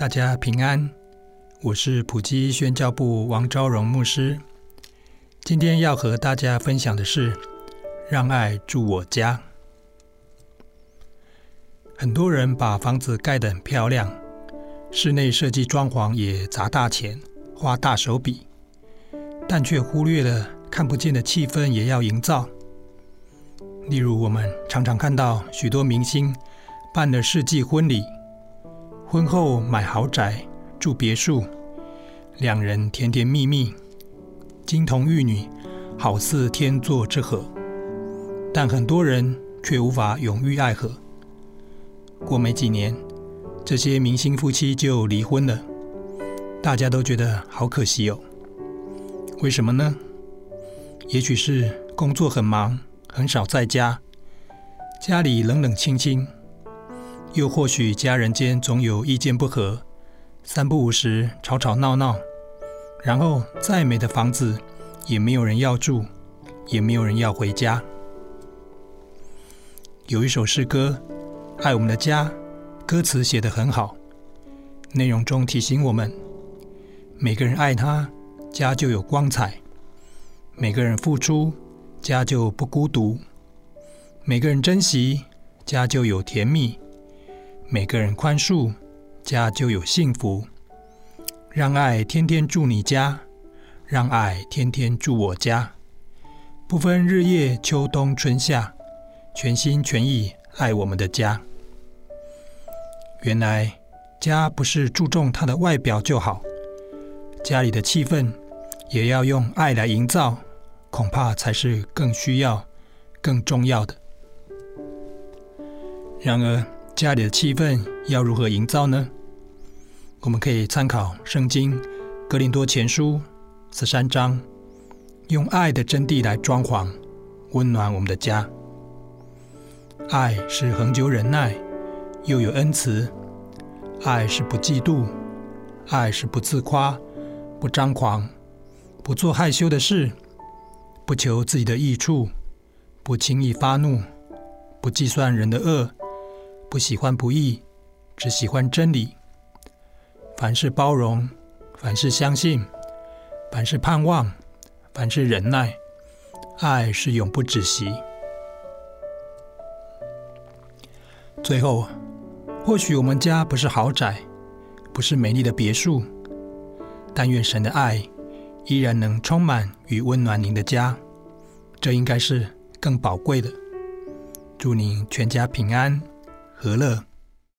大家平安，我是普基宣教部王昭荣牧师。今天要和大家分享的是，让爱住我家。很多人把房子盖得很漂亮，室内设计装潢也砸大钱，花大手笔，但却忽略了看不见的气氛也要营造。例如，我们常常看到许多明星办了世纪婚礼。婚后买豪宅住别墅，两人甜甜蜜蜜，金童玉女，好似天作之合。但很多人却无法永浴爱河。过没几年，这些明星夫妻就离婚了，大家都觉得好可惜哦。为什么呢？也许是工作很忙，很少在家，家里冷冷清清。又或许家人间总有意见不合，三不五时吵吵闹闹，然后再美的房子也没有人要住，也没有人要回家。有一首诗歌《爱我们的家》，歌词写得很好，内容中提醒我们：每个人爱他，家就有光彩；每个人付出，家就不孤独；每个人珍惜，家就有甜蜜。每个人宽恕，家就有幸福。让爱天天住你家，让爱天天住我家，不分日夜秋冬春夏，全心全意爱我们的家。原来家不是注重它的外表就好，家里的气氛也要用爱来营造，恐怕才是更需要、更重要的。然而，家里的气氛要如何营造呢？我们可以参考《圣经·哥林多前书》十三章，用爱的真谛来装潢，温暖我们的家。爱是恒久忍耐，又有恩慈；爱是不嫉妒；爱是不自夸，不张狂，不做害羞的事，不求自己的益处，不轻易发怒，不计算人的恶。不喜欢不义，只喜欢真理。凡事包容，凡事相信，凡事盼望，凡事忍耐。爱是永不止息。最后，或许我们家不是豪宅，不是美丽的别墅，但愿神的爱依然能充满与温暖您的家，这应该是更宝贵的。祝您全家平安。和乐。